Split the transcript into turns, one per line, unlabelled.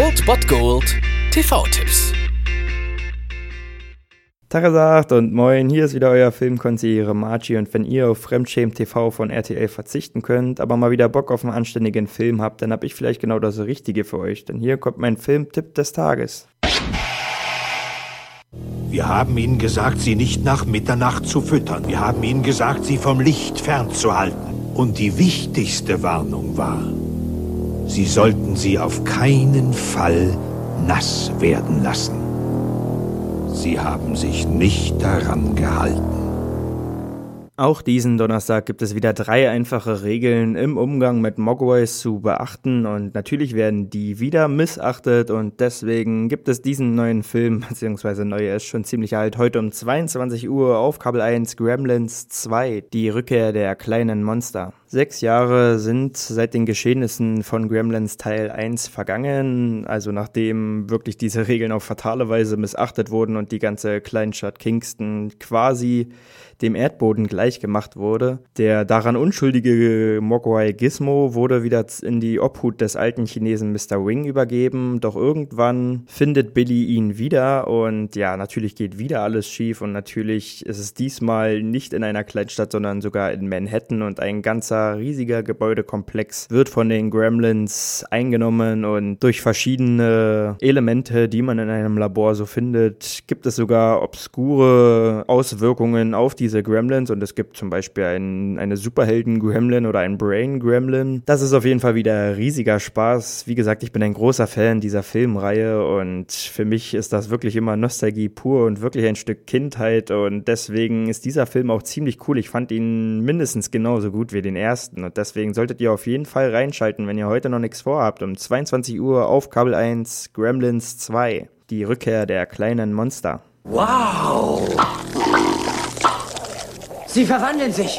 Old Bot Gold TV-Tipps.
Tagesagt und moin, hier ist wieder euer Filmkonsigliere Margie und wenn ihr auf Fremdschämen TV von RTL verzichten könnt, aber mal wieder Bock auf einen anständigen Film habt, dann hab ich vielleicht genau das Richtige für euch, denn hier kommt mein Filmtipp des Tages.
Wir haben ihnen gesagt, sie nicht nach Mitternacht zu füttern. Wir haben ihnen gesagt, sie vom Licht fernzuhalten. Und die wichtigste Warnung war, sie sollten sie auf keinen Fall nass werden lassen. Sie haben sich nicht daran gehalten.
Auch diesen Donnerstag gibt es wieder drei einfache Regeln im Umgang mit Mogwais zu beachten und natürlich werden die wieder missachtet und deswegen gibt es diesen neuen Film, beziehungsweise neu, er ist schon ziemlich alt, heute um 22 Uhr auf Kabel 1 Gremlins 2, die Rückkehr der kleinen Monster. Sechs Jahre sind seit den Geschehnissen von Gremlins Teil 1 vergangen, also nachdem wirklich diese Regeln auf fatale Weise missachtet wurden und die ganze Kleinstadt Kingston quasi dem Erdboden gleichgemacht wurde. Der daran unschuldige Mogwai Gizmo wurde wieder in die Obhut des alten Chinesen Mr. Wing übergeben, doch irgendwann findet Billy ihn wieder und ja, natürlich geht wieder alles schief und natürlich ist es diesmal nicht in einer Kleinstadt, sondern sogar in Manhattan und ein ganzer ganzer riesiger Gebäudekomplex wird von den Gremlins eingenommen und durch verschiedene Elemente, die man in einem Labor so findet, gibt es sogar obskure Auswirkungen auf diese Gremlins und es gibt zum Beispiel ein, eine Superhelden-Gremlin oder ein Brain-Gremlin. Das ist auf jeden Fall wieder riesiger Spaß. Wie gesagt, ich bin ein großer Fan dieser Filmreihe und für mich ist das wirklich immer Nostalgie pur und wirklich ein Stück Kindheit und deswegen ist dieser Film auch ziemlich cool. Ich fand ihn mindestens genauso gut wie den ersten ersten. Und deswegen solltet ihr auf jeden Fall reinschalten, wenn ihr heute noch nichts vorhabt. Um 22 Uhr auf Kabel 1 Gremlins 2. Die Rückkehr der kleinen Monster.
Wow! Sie verwandeln sich!